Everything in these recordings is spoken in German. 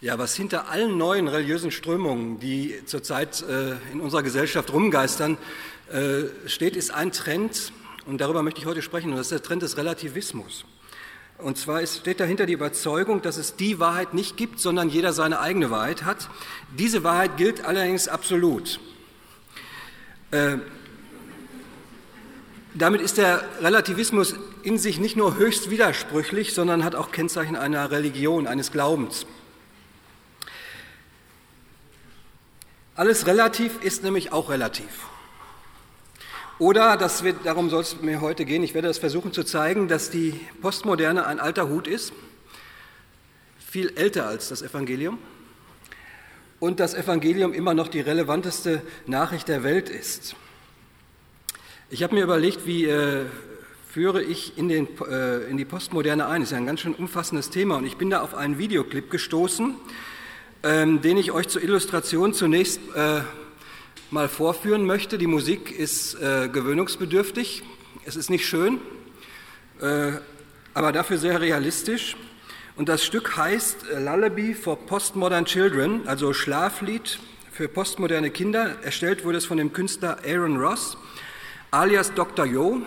Ja, was hinter allen neuen religiösen Strömungen, die zurzeit äh, in unserer Gesellschaft rumgeistern, äh, steht, ist ein Trend, und darüber möchte ich heute sprechen, und das ist der Trend des Relativismus. Und zwar ist, steht dahinter die Überzeugung, dass es die Wahrheit nicht gibt, sondern jeder seine eigene Wahrheit hat. Diese Wahrheit gilt allerdings absolut. Äh, damit ist der Relativismus in sich nicht nur höchst widersprüchlich, sondern hat auch Kennzeichen einer Religion, eines Glaubens. Alles relativ ist nämlich auch relativ. Oder, das wird, darum soll es mir heute gehen, ich werde das versuchen zu zeigen, dass die Postmoderne ein alter Hut ist, viel älter als das Evangelium und das Evangelium immer noch die relevanteste Nachricht der Welt ist. Ich habe mir überlegt, wie äh, führe ich in, den, äh, in die Postmoderne ein. Das ist ja ein ganz schön umfassendes Thema und ich bin da auf einen Videoclip gestoßen, ähm, den ich euch zur Illustration zunächst äh, mal vorführen möchte. Die Musik ist äh, gewöhnungsbedürftig, es ist nicht schön, äh, aber dafür sehr realistisch. Und das Stück heißt äh, Lullaby for Postmodern Children, also Schlaflied für postmoderne Kinder. Erstellt wurde es von dem Künstler Aaron Ross, alias Dr. Yo.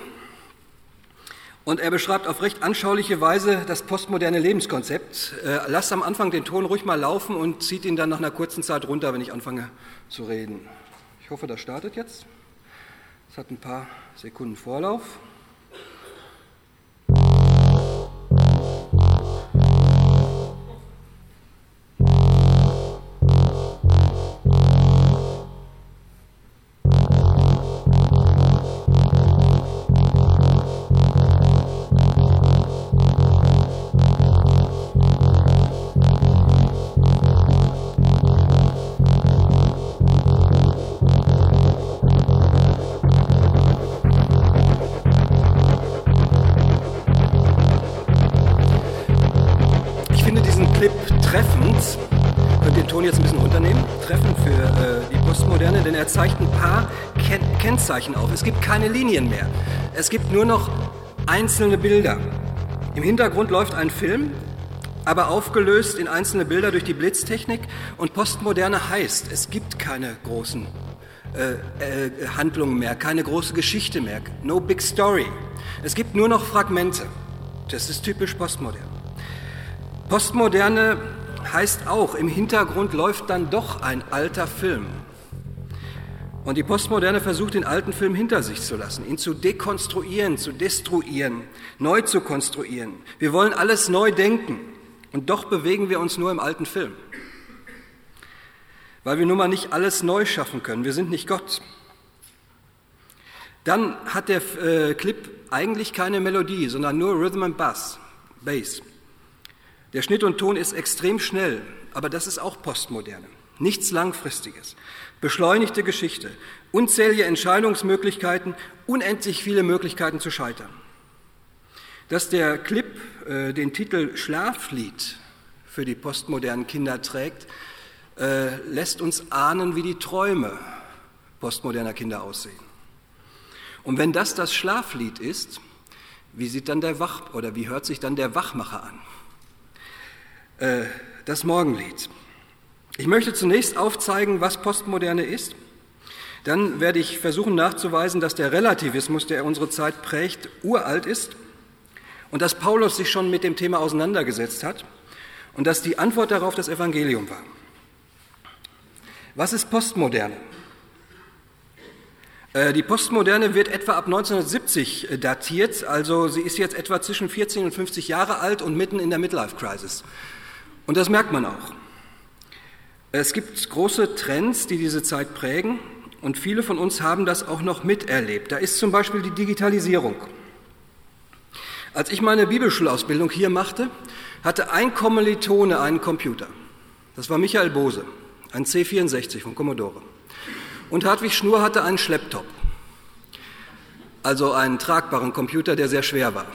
Und er beschreibt auf recht anschauliche Weise das postmoderne Lebenskonzept. Äh, lasst am Anfang den Ton ruhig mal laufen und zieht ihn dann nach einer kurzen Zeit runter, wenn ich anfange zu reden. Ich hoffe, das startet jetzt. Es hat ein paar Sekunden Vorlauf. Kennzeichen auf. Es gibt keine Linien mehr. Es gibt nur noch einzelne Bilder. Im Hintergrund läuft ein Film, aber aufgelöst in einzelne Bilder durch die Blitztechnik. Und Postmoderne heißt, es gibt keine großen äh, äh, Handlungen mehr, keine große Geschichte mehr, no big story. Es gibt nur noch Fragmente. Das ist typisch Postmodern. Postmoderne heißt auch, im Hintergrund läuft dann doch ein alter Film. Und die Postmoderne versucht, den alten Film hinter sich zu lassen, ihn zu dekonstruieren, zu destruieren, neu zu konstruieren. Wir wollen alles neu denken und doch bewegen wir uns nur im alten Film. Weil wir nun mal nicht alles neu schaffen können. Wir sind nicht Gott. Dann hat der äh, Clip eigentlich keine Melodie, sondern nur Rhythm and Bass, Bass. Der Schnitt und Ton ist extrem schnell, aber das ist auch Postmoderne. Nichts Langfristiges beschleunigte Geschichte, unzählige Entscheidungsmöglichkeiten, unendlich viele Möglichkeiten zu scheitern. Dass der Clip äh, den Titel Schlaflied für die postmodernen Kinder trägt, äh, lässt uns ahnen, wie die Träume postmoderner Kinder aussehen. Und wenn das das Schlaflied ist, wie sieht dann der Wach oder wie hört sich dann der Wachmacher an? Äh, das Morgenlied. Ich möchte zunächst aufzeigen, was Postmoderne ist. Dann werde ich versuchen nachzuweisen, dass der Relativismus, der unsere Zeit prägt, uralt ist und dass Paulus sich schon mit dem Thema auseinandergesetzt hat und dass die Antwort darauf das Evangelium war. Was ist Postmoderne? Äh, die Postmoderne wird etwa ab 1970 äh, datiert, also sie ist jetzt etwa zwischen 14 und 50 Jahre alt und mitten in der Midlife Crisis. Und das merkt man auch. Es gibt große Trends, die diese Zeit prägen und viele von uns haben das auch noch miterlebt. Da ist zum Beispiel die Digitalisierung. Als ich meine Bibelschulausbildung hier machte, hatte ein Kommilitone einen Computer. Das war Michael Bose, ein C64 von Commodore. Und Hartwig Schnur hatte einen Schlepptop, also einen tragbaren Computer, der sehr schwer war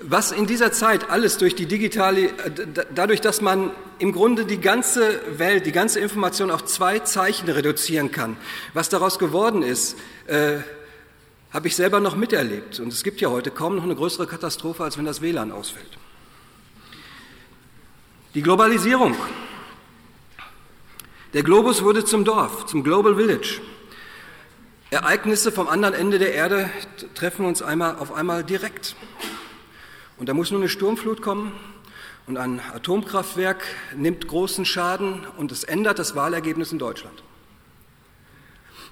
was in dieser Zeit alles durch die digitale, dadurch, dass man im Grunde die ganze Welt, die ganze Information auf zwei Zeichen reduzieren kann, was daraus geworden ist, äh, habe ich selber noch miterlebt. Und es gibt ja heute kaum noch eine größere Katastrophe, als wenn das WLAN ausfällt. Die Globalisierung. Der Globus wurde zum Dorf, zum Global Village. Ereignisse vom anderen Ende der Erde treffen uns einmal, auf einmal direkt. Und da muss nur eine Sturmflut kommen und ein Atomkraftwerk nimmt großen Schaden und es ändert das Wahlergebnis in Deutschland.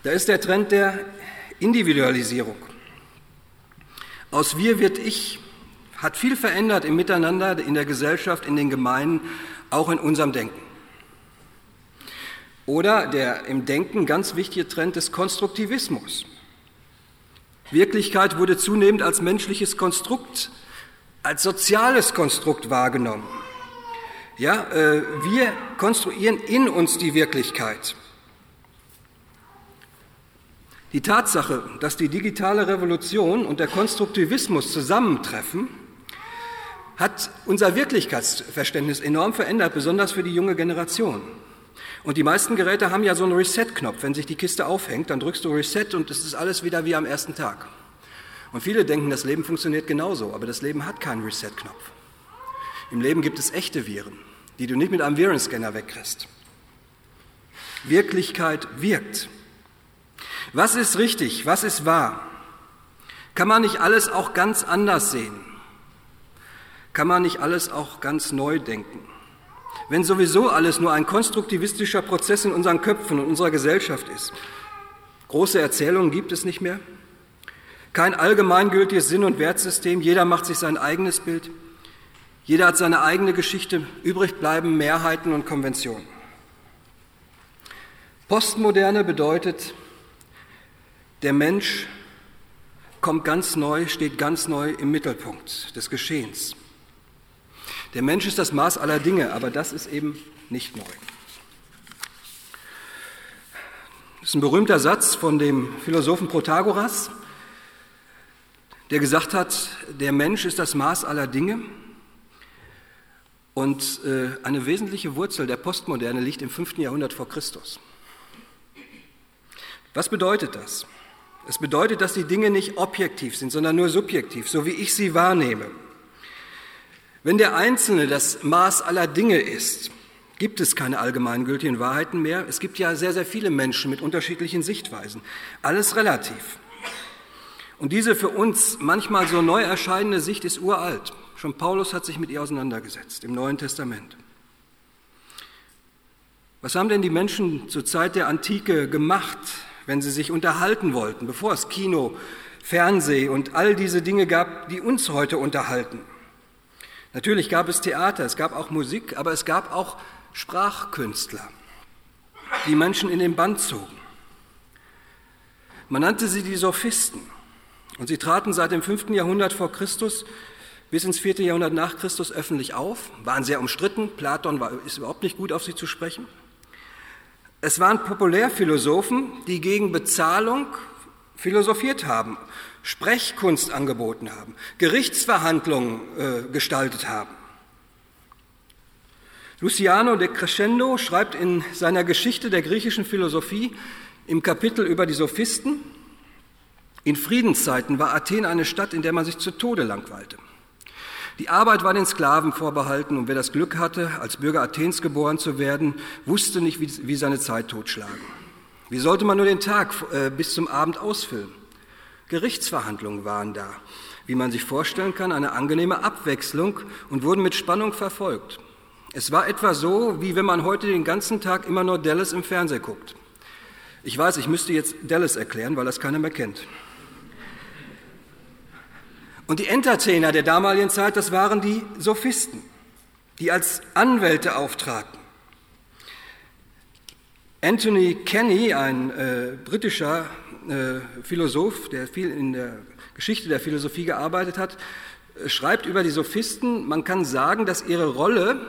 Da ist der Trend der Individualisierung. Aus wir wird ich hat viel verändert im Miteinander, in der Gesellschaft, in den Gemeinden, auch in unserem Denken. Oder der im Denken ganz wichtige Trend des Konstruktivismus. Wirklichkeit wurde zunehmend als menschliches Konstrukt, als soziales Konstrukt wahrgenommen. Ja, äh, wir konstruieren in uns die Wirklichkeit. Die Tatsache, dass die digitale Revolution und der Konstruktivismus zusammentreffen, hat unser Wirklichkeitsverständnis enorm verändert, besonders für die junge Generation. Und die meisten Geräte haben ja so einen Reset-Knopf. Wenn sich die Kiste aufhängt, dann drückst du Reset und es ist alles wieder wie am ersten Tag. Und viele denken, das Leben funktioniert genauso, aber das Leben hat keinen Reset-Knopf. Im Leben gibt es echte Viren, die du nicht mit einem Virenscanner wegkriegst. Wirklichkeit wirkt. Was ist richtig? Was ist wahr? Kann man nicht alles auch ganz anders sehen? Kann man nicht alles auch ganz neu denken? Wenn sowieso alles nur ein konstruktivistischer Prozess in unseren Köpfen und unserer Gesellschaft ist. Große Erzählungen gibt es nicht mehr. Kein allgemeingültiges Sinn- und Wertsystem. Jeder macht sich sein eigenes Bild. Jeder hat seine eigene Geschichte. Übrig bleiben Mehrheiten und Konventionen. Postmoderne bedeutet, der Mensch kommt ganz neu, steht ganz neu im Mittelpunkt des Geschehens. Der Mensch ist das Maß aller Dinge, aber das ist eben nicht neu. Das ist ein berühmter Satz von dem Philosophen Protagoras, der gesagt hat, der Mensch ist das Maß aller Dinge. Und äh, eine wesentliche Wurzel der Postmoderne liegt im 5. Jahrhundert vor Christus. Was bedeutet das? Es bedeutet, dass die Dinge nicht objektiv sind, sondern nur subjektiv, so wie ich sie wahrnehme. Wenn der Einzelne das Maß aller Dinge ist, gibt es keine allgemeingültigen Wahrheiten mehr. Es gibt ja sehr, sehr viele Menschen mit unterschiedlichen Sichtweisen. Alles relativ. Und diese für uns manchmal so neu erscheinende Sicht ist uralt. Schon Paulus hat sich mit ihr auseinandergesetzt im Neuen Testament. Was haben denn die Menschen zur Zeit der Antike gemacht, wenn sie sich unterhalten wollten, bevor es Kino, Fernseh und all diese Dinge gab, die uns heute unterhalten? Natürlich gab es Theater, es gab auch Musik, aber es gab auch Sprachkünstler, die Menschen in den Band zogen. Man nannte sie die Sophisten und sie traten seit dem 5. Jahrhundert vor Christus bis ins 4. Jahrhundert nach Christus öffentlich auf, waren sehr umstritten, Platon war, ist überhaupt nicht gut auf sie zu sprechen. Es waren Populärphilosophen, die gegen Bezahlung philosophiert haben Sprechkunst angeboten haben, Gerichtsverhandlungen äh, gestaltet haben. Luciano de Crescendo schreibt in seiner Geschichte der griechischen Philosophie im Kapitel über die Sophisten, in Friedenszeiten war Athen eine Stadt, in der man sich zu Tode langweilte. Die Arbeit war den Sklaven vorbehalten und wer das Glück hatte, als Bürger Athens geboren zu werden, wusste nicht, wie, seine Zeit totschlagen. Wie sollte man nur den Tag äh, bis zum Abend ausfüllen? Gerichtsverhandlungen waren da, wie man sich vorstellen kann, eine angenehme Abwechslung und wurden mit Spannung verfolgt. Es war etwa so, wie wenn man heute den ganzen Tag immer nur Dallas im Fernsehen guckt. Ich weiß, ich müsste jetzt Dallas erklären, weil das keiner mehr kennt. Und die Entertainer der damaligen Zeit, das waren die Sophisten, die als Anwälte auftraten. Anthony Kenny, ein äh, britischer äh, Philosoph, der viel in der Geschichte der Philosophie gearbeitet hat, schreibt über die Sophisten, man kann sagen, dass ihre Rolle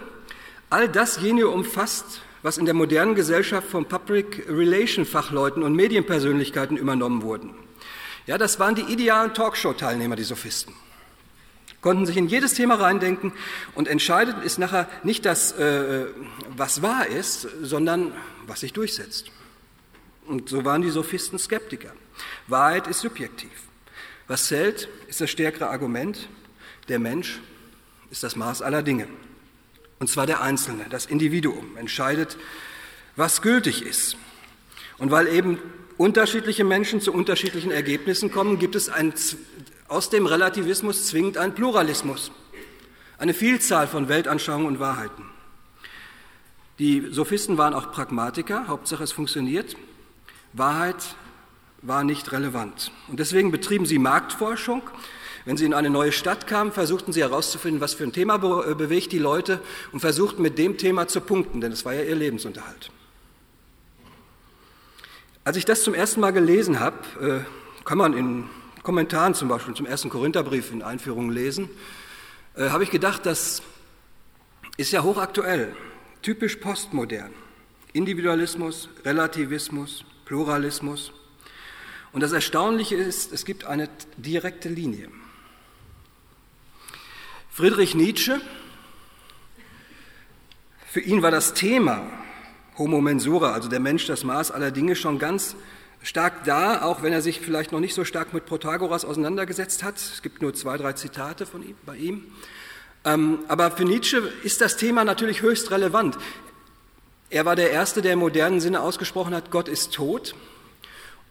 all dasjenige umfasst, was in der modernen Gesellschaft von Public Relation Fachleuten und Medienpersönlichkeiten übernommen wurden. Ja, das waren die idealen Talkshow-Teilnehmer, die Sophisten. Konnten sich in jedes Thema reindenken und entscheidend ist nachher nicht das, äh, was wahr ist, sondern was sich durchsetzt. Und so waren die Sophisten Skeptiker. Wahrheit ist subjektiv. Was zählt, ist das stärkere Argument. Der Mensch ist das Maß aller Dinge. Und zwar der Einzelne, das Individuum entscheidet, was gültig ist. Und weil eben unterschiedliche Menschen zu unterschiedlichen Ergebnissen kommen, gibt es ein, aus dem Relativismus zwingend einen Pluralismus, eine Vielzahl von Weltanschauungen und Wahrheiten. Die Sophisten waren auch Pragmatiker, Hauptsache es funktioniert. Wahrheit war nicht relevant. Und deswegen betrieben sie Marktforschung. Wenn sie in eine neue Stadt kamen, versuchten sie herauszufinden, was für ein Thema bewegt die Leute und versuchten mit dem Thema zu punkten, denn es war ja ihr Lebensunterhalt. Als ich das zum ersten Mal gelesen habe, äh, kann man in Kommentaren zum Beispiel zum ersten Korintherbrief in Einführungen lesen, äh, habe ich gedacht, das ist ja hochaktuell, typisch postmodern. Individualismus, Relativismus, Pluralismus. Und das Erstaunliche ist, es gibt eine direkte Linie. Friedrich Nietzsche, für ihn war das Thema Homo mensura, also der Mensch das Maß aller Dinge, schon ganz stark da, auch wenn er sich vielleicht noch nicht so stark mit Protagoras auseinandergesetzt hat. Es gibt nur zwei, drei Zitate von ihm, bei ihm. Ähm, aber für Nietzsche ist das Thema natürlich höchst relevant. Er war der Erste, der im modernen Sinne ausgesprochen hat, Gott ist tot.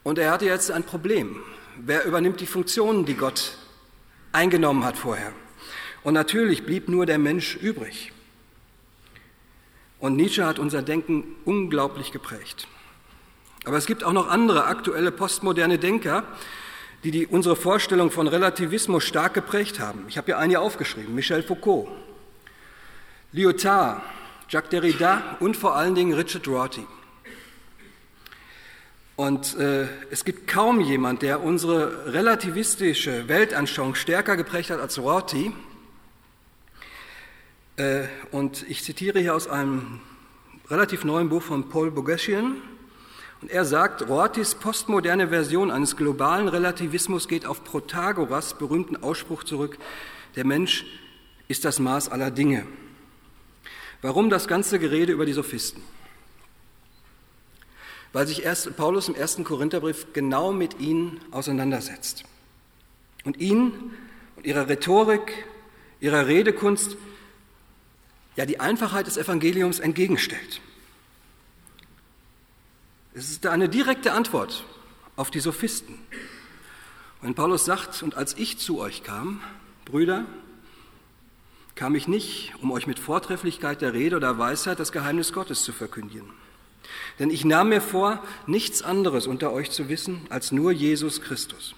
Und er hatte jetzt ein Problem. Wer übernimmt die Funktionen, die Gott eingenommen hat vorher? Und natürlich blieb nur der Mensch übrig. Und Nietzsche hat unser Denken unglaublich geprägt. Aber es gibt auch noch andere aktuelle postmoderne Denker, die, die unsere Vorstellung von Relativismus stark geprägt haben. Ich habe hier einige aufgeschrieben. Michel Foucault, Lyotard, Jacques Derrida und vor allen Dingen Richard Rorty. Und äh, es gibt kaum jemand, der unsere relativistische Weltanschauung stärker geprägt hat als Rorty. Äh, und ich zitiere hier aus einem relativ neuen Buch von Paul Bogeschian. Und er sagt, Rortys postmoderne Version eines globalen Relativismus geht auf Protagoras berühmten Ausspruch zurück, der Mensch ist das Maß aller Dinge. Warum das ganze Gerede über die Sophisten? weil sich erst Paulus im ersten Korintherbrief genau mit ihnen auseinandersetzt und ihnen und ihrer Rhetorik, ihrer Redekunst ja die Einfachheit des Evangeliums entgegenstellt. Es ist eine direkte Antwort auf die Sophisten. Wenn Paulus sagt, und als ich zu euch kam, Brüder, kam ich nicht, um euch mit Vortrefflichkeit der Rede oder Weisheit das Geheimnis Gottes zu verkündigen denn ich nahm mir vor, nichts anderes unter euch zu wissen als nur Jesus Christus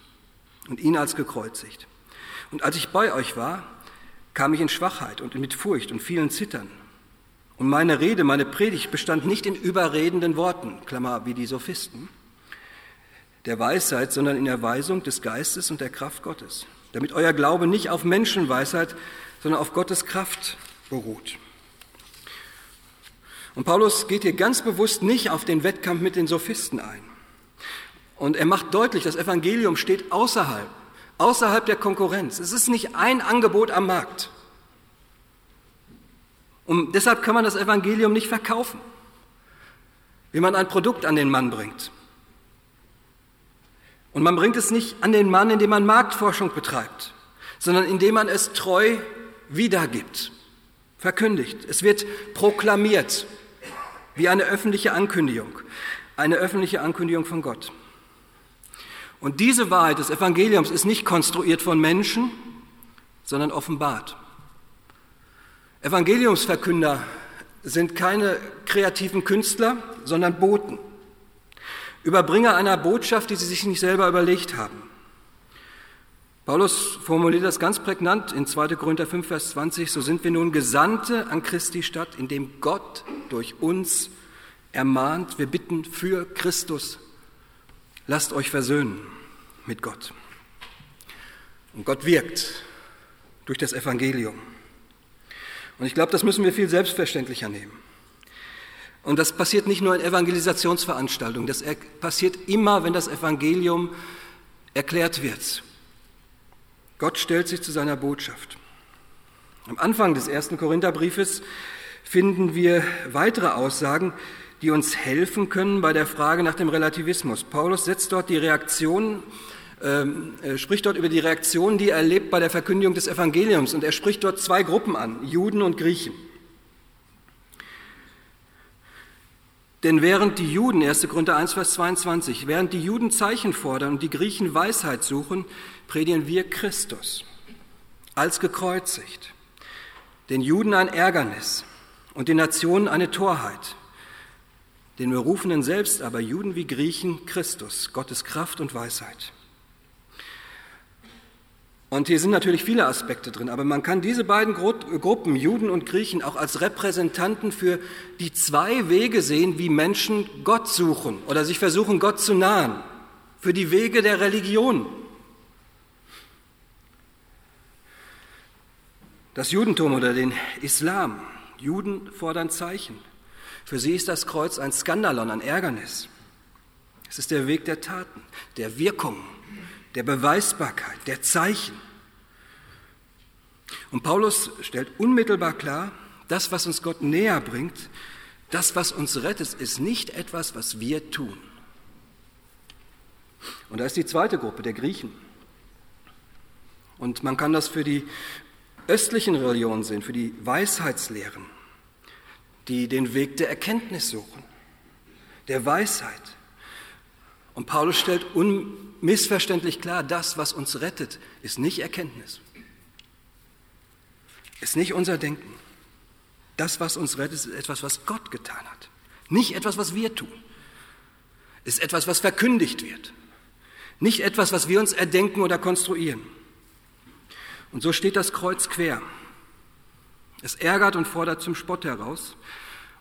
und ihn als gekreuzigt. Und als ich bei euch war, kam ich in Schwachheit und mit Furcht und vielen Zittern. Und meine Rede, meine Predigt bestand nicht in überredenden Worten, Klammer wie die Sophisten, der Weisheit, sondern in der Weisung des Geistes und der Kraft Gottes, damit euer Glaube nicht auf Menschenweisheit, sondern auf Gottes Kraft beruht. Und Paulus geht hier ganz bewusst nicht auf den Wettkampf mit den Sophisten ein. Und er macht deutlich, das Evangelium steht außerhalb, außerhalb der Konkurrenz. Es ist nicht ein Angebot am Markt. Und deshalb kann man das Evangelium nicht verkaufen, wie man ein Produkt an den Mann bringt. Und man bringt es nicht an den Mann, indem man Marktforschung betreibt, sondern indem man es treu wiedergibt, verkündigt. Es wird proklamiert wie eine öffentliche Ankündigung, eine öffentliche Ankündigung von Gott. Und diese Wahrheit des Evangeliums ist nicht konstruiert von Menschen, sondern offenbart. Evangeliumsverkünder sind keine kreativen Künstler, sondern Boten. Überbringer einer Botschaft, die sie sich nicht selber überlegt haben. Paulus formuliert das ganz prägnant in 2. Korinther 5, Vers 20, so sind wir nun Gesandte an Christi Stadt, indem Gott durch uns ermahnt, wir bitten für Christus, lasst euch versöhnen mit Gott. Und Gott wirkt durch das Evangelium. Und ich glaube, das müssen wir viel selbstverständlicher nehmen. Und das passiert nicht nur in Evangelisationsveranstaltungen, das passiert immer, wenn das Evangelium erklärt wird. Gott stellt sich zu seiner Botschaft. Am Anfang des ersten Korintherbriefes finden wir weitere Aussagen, die uns helfen können bei der Frage nach dem Relativismus. Paulus setzt dort die Reaktion, ähm, äh, spricht dort über die Reaktion, die er erlebt bei der Verkündigung des Evangeliums. Und er spricht dort zwei Gruppen an, Juden und Griechen. Denn während die Juden, 1. Korinther 1, Vers 22, während die Juden Zeichen fordern und die Griechen Weisheit suchen, predigen wir Christus als gekreuzigt, den Juden ein Ärgernis und den Nationen eine Torheit, den Berufenen selbst aber, Juden wie Griechen, Christus, Gottes Kraft und Weisheit. Und hier sind natürlich viele Aspekte drin, aber man kann diese beiden Gruppen, Juden und Griechen, auch als Repräsentanten für die zwei Wege sehen, wie Menschen Gott suchen oder sich versuchen, Gott zu nahen, für die Wege der Religion. Das Judentum oder den Islam. Juden fordern Zeichen. Für sie ist das Kreuz ein Skandalon, ein Ärgernis. Es ist der Weg der Taten, der Wirkung, der Beweisbarkeit, der Zeichen. Und Paulus stellt unmittelbar klar, das, was uns Gott näher bringt, das, was uns rettet, ist nicht etwas, was wir tun. Und da ist die zweite Gruppe, der Griechen. Und man kann das für die östlichen Religionen sehen, für die Weisheitslehren, die den Weg der Erkenntnis suchen, der Weisheit. Und Paulus stellt unmissverständlich klar, das, was uns rettet, ist nicht Erkenntnis, ist nicht unser Denken. Das, was uns rettet, ist etwas, was Gott getan hat, nicht etwas, was wir tun, ist etwas, was verkündigt wird, nicht etwas, was wir uns erdenken oder konstruieren. Und so steht das Kreuz quer. Es ärgert und fordert zum Spott heraus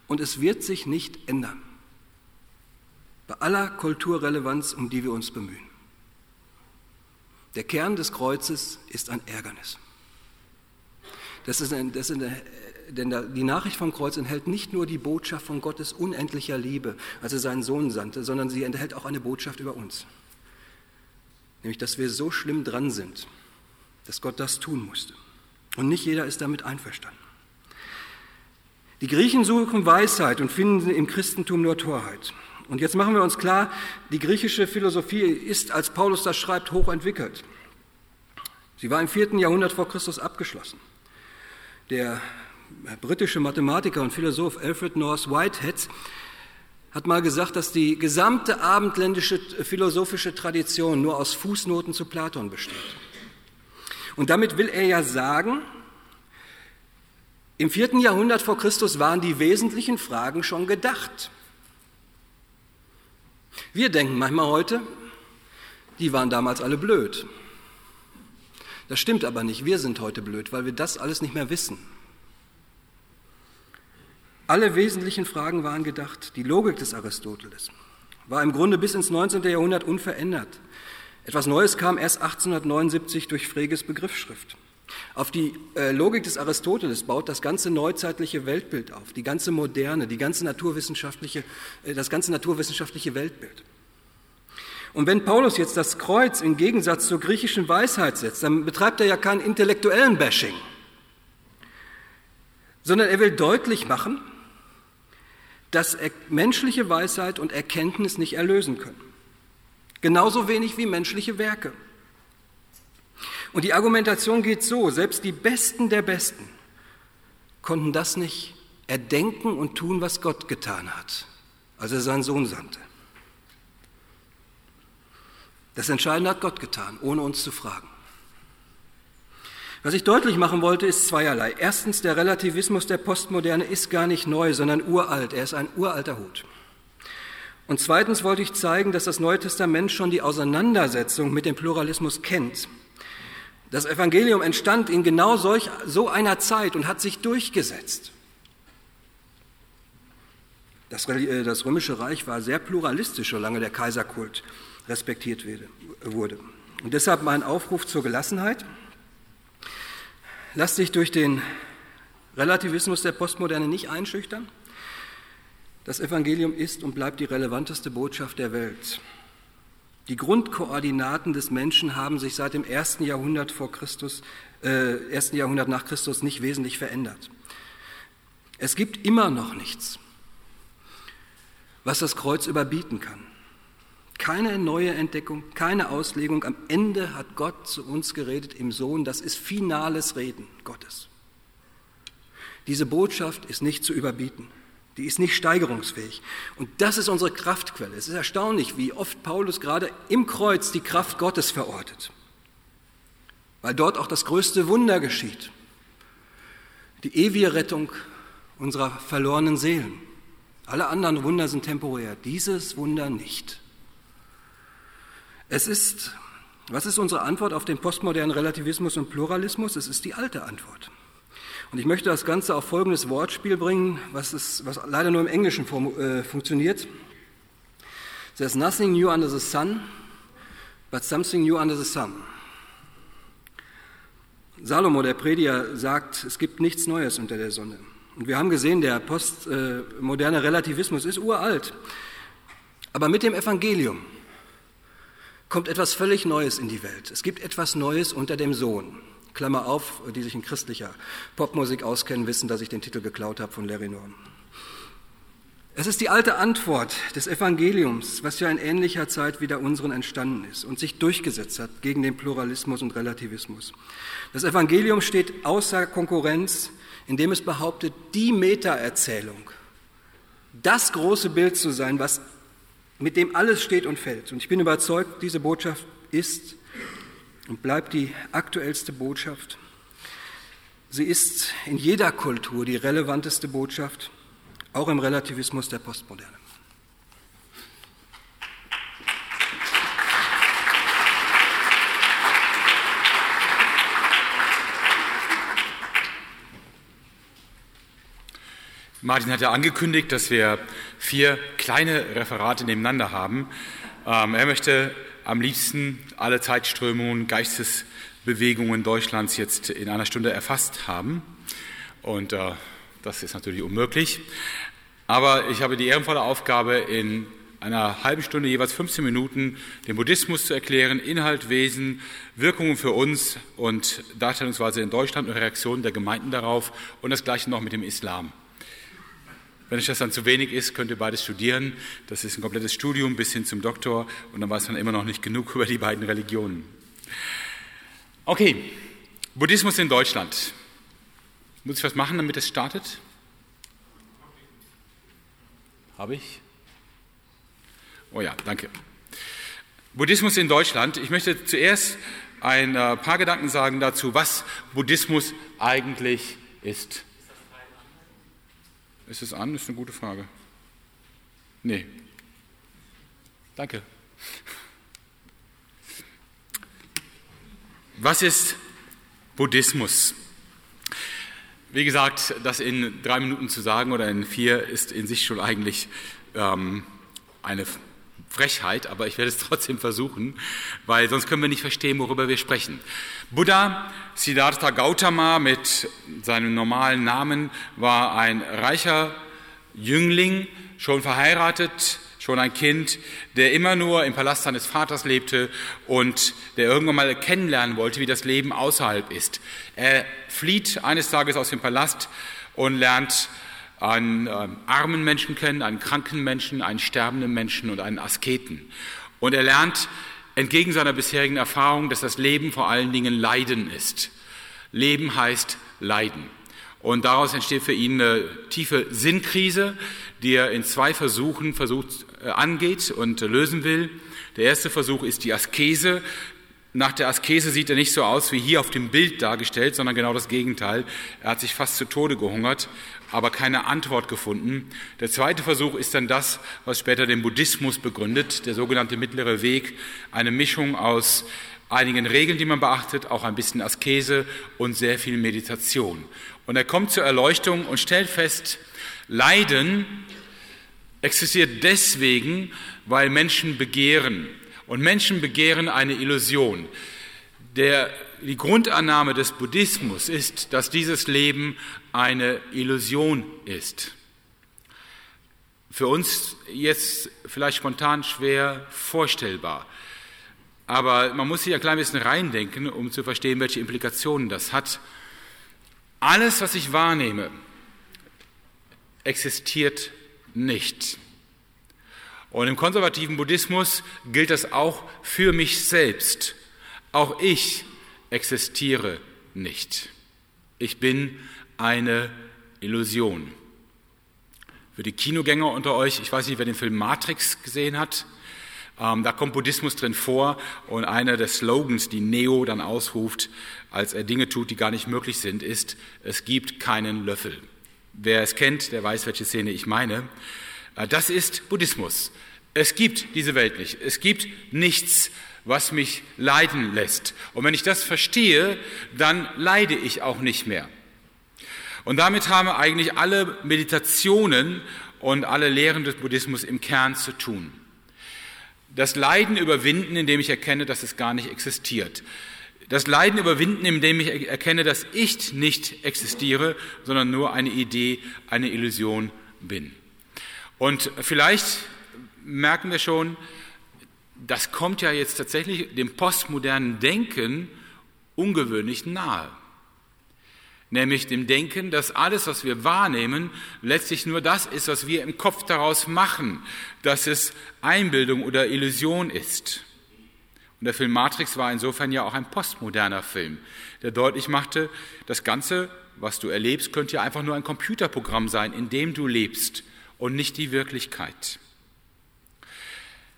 und es wird sich nicht ändern. Bei aller Kulturrelevanz, um die wir uns bemühen. Der Kern des Kreuzes ist ein Ärgernis. Das ist ein, das ist eine, denn die Nachricht vom Kreuz enthält nicht nur die Botschaft von Gottes unendlicher Liebe, als er seinen Sohn sandte, sondern sie enthält auch eine Botschaft über uns. Nämlich, dass wir so schlimm dran sind, dass Gott das tun musste. Und nicht jeder ist damit einverstanden. Die Griechen suchen Weisheit und finden im Christentum nur Torheit. Und jetzt machen wir uns klar, die griechische Philosophie ist, als Paulus das schreibt, hochentwickelt. Sie war im vierten Jahrhundert vor Christus abgeschlossen. Der britische Mathematiker und Philosoph Alfred North Whitehead hat mal gesagt, dass die gesamte abendländische philosophische Tradition nur aus Fußnoten zu Platon besteht. Und damit will er ja sagen, im vierten Jahrhundert vor Christus waren die wesentlichen Fragen schon gedacht. Wir denken manchmal heute, die waren damals alle blöd. Das stimmt aber nicht, wir sind heute blöd, weil wir das alles nicht mehr wissen. Alle wesentlichen Fragen waren gedacht. Die Logik des Aristoteles war im Grunde bis ins 19. Jahrhundert unverändert. Etwas Neues kam erst 1879 durch Freges Begriffsschrift. Auf die äh, Logik des Aristoteles baut das ganze neuzeitliche Weltbild auf, die ganze moderne, die ganze naturwissenschaftliche, äh, das ganze naturwissenschaftliche Weltbild. Und wenn Paulus jetzt das Kreuz im Gegensatz zur griechischen Weisheit setzt, dann betreibt er ja keinen intellektuellen Bashing, sondern er will deutlich machen, dass menschliche Weisheit und Erkenntnis nicht erlösen können. Genauso wenig wie menschliche Werke. Und die Argumentation geht so, selbst die Besten der Besten konnten das nicht erdenken und tun, was Gott getan hat, als er seinen Sohn sandte. Das Entscheidende hat Gott getan, ohne uns zu fragen. Was ich deutlich machen wollte, ist zweierlei. Erstens, der Relativismus der Postmoderne ist gar nicht neu, sondern uralt. Er ist ein uralter Hut. Und zweitens wollte ich zeigen, dass das Neue Testament schon die Auseinandersetzung mit dem Pluralismus kennt. Das Evangelium entstand in genau solch, so einer Zeit und hat sich durchgesetzt. Das, äh, das Römische Reich war sehr pluralistisch, solange der Kaiserkult respektiert wurde. Und deshalb mein Aufruf zur Gelassenheit. Lass dich durch den Relativismus der Postmoderne nicht einschüchtern. Das Evangelium ist und bleibt die relevanteste Botschaft der Welt. Die Grundkoordinaten des Menschen haben sich seit dem ersten Jahrhundert vor Christus, äh, ersten Jahrhundert nach Christus nicht wesentlich verändert. Es gibt immer noch nichts, was das Kreuz überbieten kann. Keine neue Entdeckung, keine Auslegung. Am Ende hat Gott zu uns geredet im Sohn. Das ist finales Reden Gottes. Diese Botschaft ist nicht zu überbieten. Die ist nicht steigerungsfähig. Und das ist unsere Kraftquelle. Es ist erstaunlich, wie oft Paulus gerade im Kreuz die Kraft Gottes verortet, weil dort auch das größte Wunder geschieht. Die ewige Rettung unserer verlorenen Seelen. Alle anderen Wunder sind temporär, dieses Wunder nicht. Es ist, was ist unsere Antwort auf den postmodernen Relativismus und Pluralismus? Es ist die alte Antwort. Und ich möchte das Ganze auf folgendes Wortspiel bringen, was, ist, was leider nur im Englischen äh, funktioniert. There's nothing new under the sun, but something new under the sun. Salomo, der Prediger, sagt, es gibt nichts Neues unter der Sonne. Und wir haben gesehen, der postmoderne Relativismus ist uralt. Aber mit dem Evangelium kommt etwas völlig Neues in die Welt. Es gibt etwas Neues unter dem Sohn. Klammer auf, die sich in christlicher Popmusik auskennen, wissen, dass ich den Titel geklaut habe von Larry Norm. Es ist die alte Antwort des Evangeliums, was ja in ähnlicher Zeit wie der unseren entstanden ist und sich durchgesetzt hat gegen den Pluralismus und Relativismus. Das Evangelium steht außer Konkurrenz, indem es behauptet, die Meta-Erzählung, das große Bild zu sein, was, mit dem alles steht und fällt. Und ich bin überzeugt, diese Botschaft ist und bleibt die aktuellste Botschaft. Sie ist in jeder Kultur die relevanteste Botschaft, auch im Relativismus der Postmoderne. Martin hat ja angekündigt, dass wir vier kleine Referate nebeneinander haben. Ähm, er möchte am liebsten alle Zeitströmungen, Geistesbewegungen Deutschlands jetzt in einer Stunde erfasst haben. Und äh, das ist natürlich unmöglich. Aber ich habe die ehrenvolle Aufgabe, in einer halben Stunde, jeweils 15 Minuten, den Buddhismus zu erklären, Inhalt, Wesen, Wirkungen für uns und Darstellungsweise in Deutschland und Reaktionen der Gemeinden darauf und das gleiche noch mit dem Islam. Wenn euch das dann zu wenig ist, könnt ihr beides studieren. Das ist ein komplettes Studium bis hin zum Doktor und dann weiß man immer noch nicht genug über die beiden Religionen. Okay, Buddhismus in Deutschland. Muss ich was machen, damit es startet? Habe ich? Oh ja, danke. Buddhismus in Deutschland. Ich möchte zuerst ein äh, paar Gedanken sagen dazu, was Buddhismus eigentlich ist. Ist es an? Das ist eine gute Frage. Nee. Danke. Was ist Buddhismus? Wie gesagt, das in drei Minuten zu sagen oder in vier ist in sich schon eigentlich ähm, eine Frechheit, aber ich werde es trotzdem versuchen, weil sonst können wir nicht verstehen, worüber wir sprechen. Buddha Siddhartha Gautama mit seinem normalen Namen war ein reicher Jüngling, schon verheiratet, schon ein Kind, der immer nur im Palast seines Vaters lebte und der irgendwann mal kennenlernen wollte, wie das Leben außerhalb ist. Er flieht eines Tages aus dem Palast und lernt einen äh, armen Menschen kennen, einen kranken Menschen, einen sterbenden Menschen und einen Asketen. Und er lernt entgegen seiner bisherigen Erfahrung, dass das Leben vor allen Dingen Leiden ist. Leben heißt Leiden. Und daraus entsteht für ihn eine tiefe Sinnkrise, die er in zwei Versuchen versucht, äh, angeht und lösen will. Der erste Versuch ist die Askese. Nach der Askese sieht er nicht so aus wie hier auf dem Bild dargestellt, sondern genau das Gegenteil. Er hat sich fast zu Tode gehungert aber keine Antwort gefunden. Der zweite Versuch ist dann das, was später den Buddhismus begründet, der sogenannte mittlere Weg, eine Mischung aus einigen Regeln, die man beachtet, auch ein bisschen Askese und sehr viel Meditation. Und er kommt zur Erleuchtung und stellt fest, Leiden existiert deswegen, weil Menschen begehren. Und Menschen begehren eine Illusion. Der die Grundannahme des Buddhismus ist, dass dieses Leben eine Illusion ist. Für uns jetzt vielleicht spontan schwer vorstellbar. Aber man muss sich ein klein bisschen reindenken, um zu verstehen, welche Implikationen das hat. Alles, was ich wahrnehme, existiert nicht. Und im konservativen Buddhismus gilt das auch für mich selbst. Auch ich existiere nicht. Ich bin eine Illusion. Für die Kinogänger unter euch, ich weiß nicht, wer den Film Matrix gesehen hat. Ähm, da kommt Buddhismus drin vor und einer der Slogans, die Neo dann ausruft, als er Dinge tut, die gar nicht möglich sind, ist, es gibt keinen Löffel. Wer es kennt, der weiß, welche Szene ich meine. Äh, das ist Buddhismus. Es gibt diese Welt nicht. Es gibt nichts, was mich leiden lässt. Und wenn ich das verstehe, dann leide ich auch nicht mehr. Und damit haben eigentlich alle Meditationen und alle Lehren des Buddhismus im Kern zu tun. Das Leiden überwinden, indem ich erkenne, dass es gar nicht existiert. Das Leiden überwinden, indem ich erkenne, dass ich nicht existiere, sondern nur eine Idee, eine Illusion bin. Und vielleicht merken wir schon, das kommt ja jetzt tatsächlich dem postmodernen Denken ungewöhnlich nahe. Nämlich dem Denken, dass alles, was wir wahrnehmen, letztlich nur das ist, was wir im Kopf daraus machen, dass es Einbildung oder Illusion ist. Und der Film Matrix war insofern ja auch ein postmoderner Film, der deutlich machte, das Ganze, was du erlebst, könnte ja einfach nur ein Computerprogramm sein, in dem du lebst und nicht die Wirklichkeit.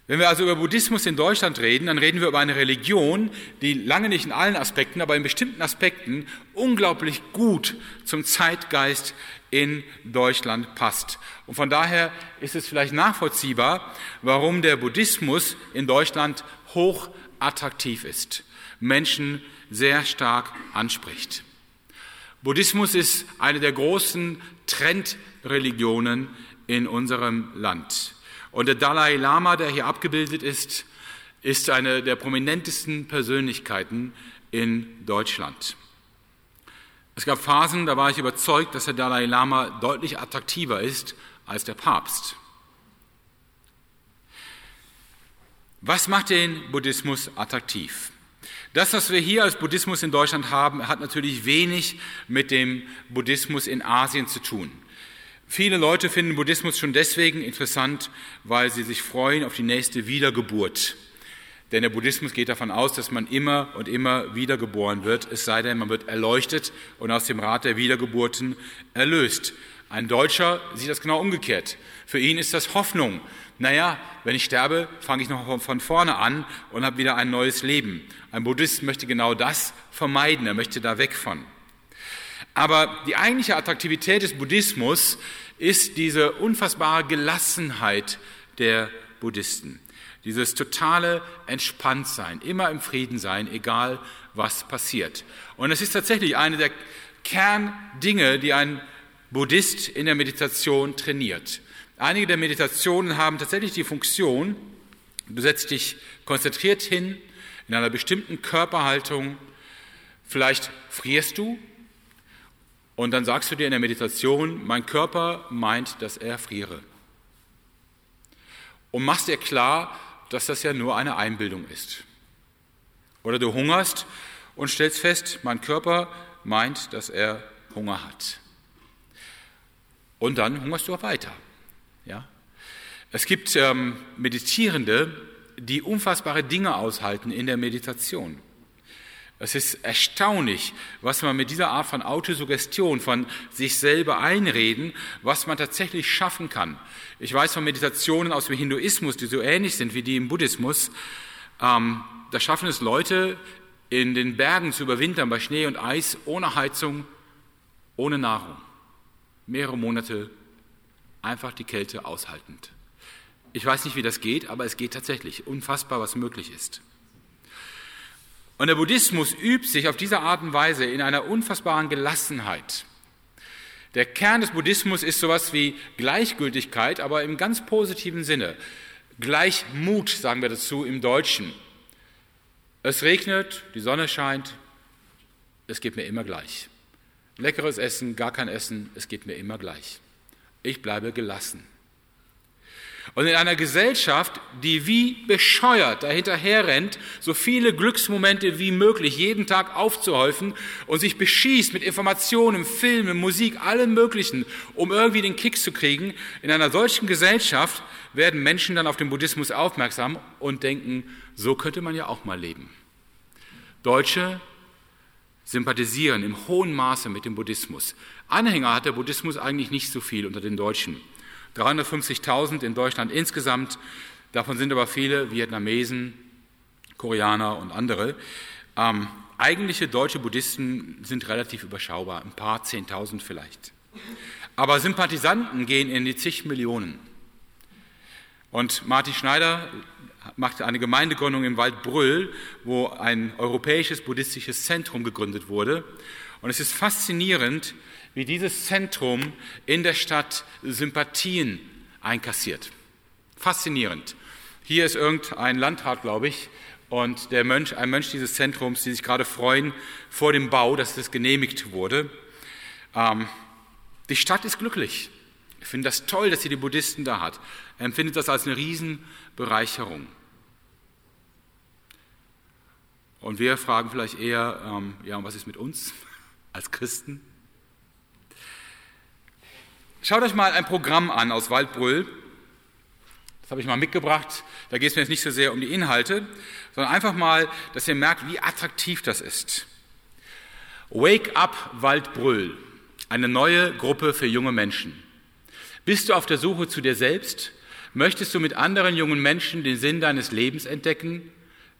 Wenn wir also über Buddhismus in Deutschland reden, dann reden wir über eine Religion, die lange nicht in allen Aspekten, aber in bestimmten Aspekten unglaublich gut zum Zeitgeist in Deutschland passt. Und von daher ist es vielleicht nachvollziehbar, warum der Buddhismus in Deutschland hoch attraktiv ist, Menschen sehr stark anspricht. Buddhismus ist eine der großen Trendreligionen in unserem Land. Und der Dalai Lama, der hier abgebildet ist, ist eine der prominentesten Persönlichkeiten in Deutschland. Es gab Phasen, da war ich überzeugt, dass der Dalai Lama deutlich attraktiver ist als der Papst. Was macht den Buddhismus attraktiv? Das, was wir hier als Buddhismus in Deutschland haben, hat natürlich wenig mit dem Buddhismus in Asien zu tun. Viele Leute finden Buddhismus schon deswegen interessant, weil sie sich freuen auf die nächste Wiedergeburt. Denn der Buddhismus geht davon aus, dass man immer und immer wiedergeboren wird, es sei denn, man wird erleuchtet und aus dem Rat der Wiedergeburten erlöst. Ein Deutscher sieht das genau umgekehrt. Für ihn ist das Hoffnung. Naja, wenn ich sterbe, fange ich noch von vorne an und habe wieder ein neues Leben. Ein Buddhist möchte genau das vermeiden, er möchte da weg von. Aber die eigentliche Attraktivität des Buddhismus ist diese unfassbare Gelassenheit der Buddhisten. Dieses totale Entspanntsein, immer im Frieden sein, egal was passiert. Und es ist tatsächlich eine der Kerndinge, die ein Buddhist in der Meditation trainiert. Einige der Meditationen haben tatsächlich die Funktion, du setzt dich konzentriert hin, in einer bestimmten Körperhaltung, vielleicht frierst du und dann sagst du dir in der Meditation, mein Körper meint, dass er friere. Und machst dir klar, dass das ja nur eine Einbildung ist. Oder du hungerst und stellst fest, mein Körper meint, dass er Hunger hat. Und dann hungerst du auch weiter. Ja? Es gibt ähm, Meditierende, die unfassbare Dinge aushalten in der Meditation. Es ist erstaunlich, was man mit dieser Art von Autosuggestion, von sich selber einreden, was man tatsächlich schaffen kann. Ich weiß von Meditationen aus dem Hinduismus, die so ähnlich sind wie die im Buddhismus, ähm, da schaffen es Leute, in den Bergen zu überwintern bei Schnee und Eis, ohne Heizung, ohne Nahrung. Mehrere Monate einfach die Kälte aushaltend. Ich weiß nicht, wie das geht, aber es geht tatsächlich. Unfassbar, was möglich ist. Und der Buddhismus übt sich auf diese Art und Weise in einer unfassbaren Gelassenheit. Der Kern des Buddhismus ist sowas wie Gleichgültigkeit, aber im ganz positiven Sinne. Gleichmut, sagen wir dazu im Deutschen. Es regnet, die Sonne scheint, es geht mir immer gleich. Leckeres Essen, gar kein Essen, es geht mir immer gleich. Ich bleibe gelassen. Und in einer Gesellschaft, die wie bescheuert dahinterher rennt, so viele Glücksmomente wie möglich jeden Tag aufzuhäufen und sich beschießt mit Informationen, Filmen, Musik, allem Möglichen, um irgendwie den Kick zu kriegen, in einer solchen Gesellschaft werden Menschen dann auf den Buddhismus aufmerksam und denken, so könnte man ja auch mal leben. Deutsche sympathisieren im hohen Maße mit dem Buddhismus. Anhänger hat der Buddhismus eigentlich nicht so viel unter den Deutschen. 350.000 in Deutschland insgesamt. Davon sind aber viele Vietnamesen, Koreaner und andere. Ähm, eigentliche deutsche Buddhisten sind relativ überschaubar, ein paar Zehntausend vielleicht. Aber Sympathisanten gehen in die zig Millionen. Und Martin Schneider machte eine Gemeindegründung im Wald Brüll, wo ein europäisches buddhistisches Zentrum gegründet wurde. Und es ist faszinierend, wie dieses Zentrum in der Stadt Sympathien einkassiert. Faszinierend. Hier ist irgendein Landrat, glaube ich, und der Mönch, ein Mönch dieses Zentrums, die sich gerade freuen vor dem Bau, dass das genehmigt wurde. Ähm, die Stadt ist glücklich. Ich finde das toll, dass sie die Buddhisten da hat. Er empfindet das als eine Riesenbereicherung. Und wir fragen vielleicht eher, ähm, ja, was ist mit uns als Christen? Schaut euch mal ein Programm an aus Waldbrüll. Das habe ich mal mitgebracht. Da geht es mir jetzt nicht so sehr um die Inhalte, sondern einfach mal, dass ihr merkt, wie attraktiv das ist. Wake Up Waldbrüll, eine neue Gruppe für junge Menschen. Bist du auf der Suche zu dir selbst? Möchtest du mit anderen jungen Menschen den Sinn deines Lebens entdecken?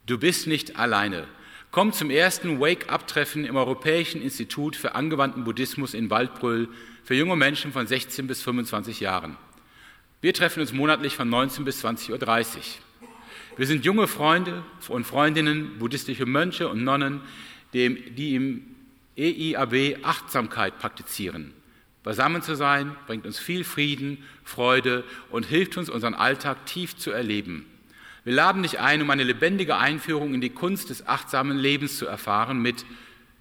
Du bist nicht alleine. Komm zum ersten Wake-up-Treffen im Europäischen Institut für angewandten Buddhismus in Waldbrüll für junge Menschen von 16 bis 25 Jahren. Wir treffen uns monatlich von 19 bis 20.30 Uhr. Wir sind junge Freunde und Freundinnen, buddhistische Mönche und Nonnen, die im EIAB Achtsamkeit praktizieren. Beisammen zu sein bringt uns viel Frieden, Freude und hilft uns, unseren Alltag tief zu erleben. Wir laden dich ein, um eine lebendige Einführung in die Kunst des achtsamen Lebens zu erfahren mit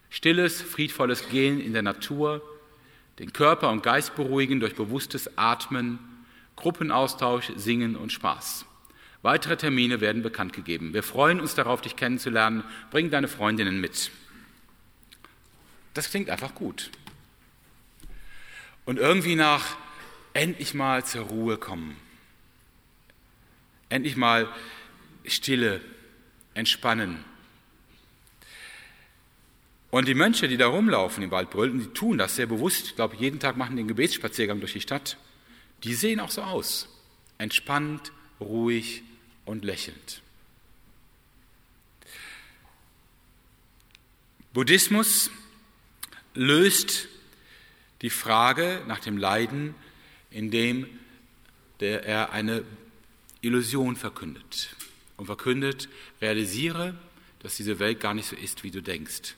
stilles, friedvolles Gehen in der Natur, den Körper und Geist beruhigen durch bewusstes Atmen, Gruppenaustausch, Singen und Spaß. Weitere Termine werden bekannt gegeben. Wir freuen uns darauf, dich kennenzulernen. Bring deine Freundinnen mit. Das klingt einfach gut. Und irgendwie nach endlich mal zur Ruhe kommen. Endlich mal Stille, entspannen. Und die Mönche, die da rumlaufen im Waldbrüll, die tun das sehr bewusst, ich glaube, jeden Tag machen den Gebetsspaziergang durch die Stadt, die sehen auch so aus. Entspannt, ruhig und lächelnd. Buddhismus löst die Frage nach dem Leiden, indem er eine Illusion verkündet und verkündet, realisiere, dass diese Welt gar nicht so ist, wie du denkst.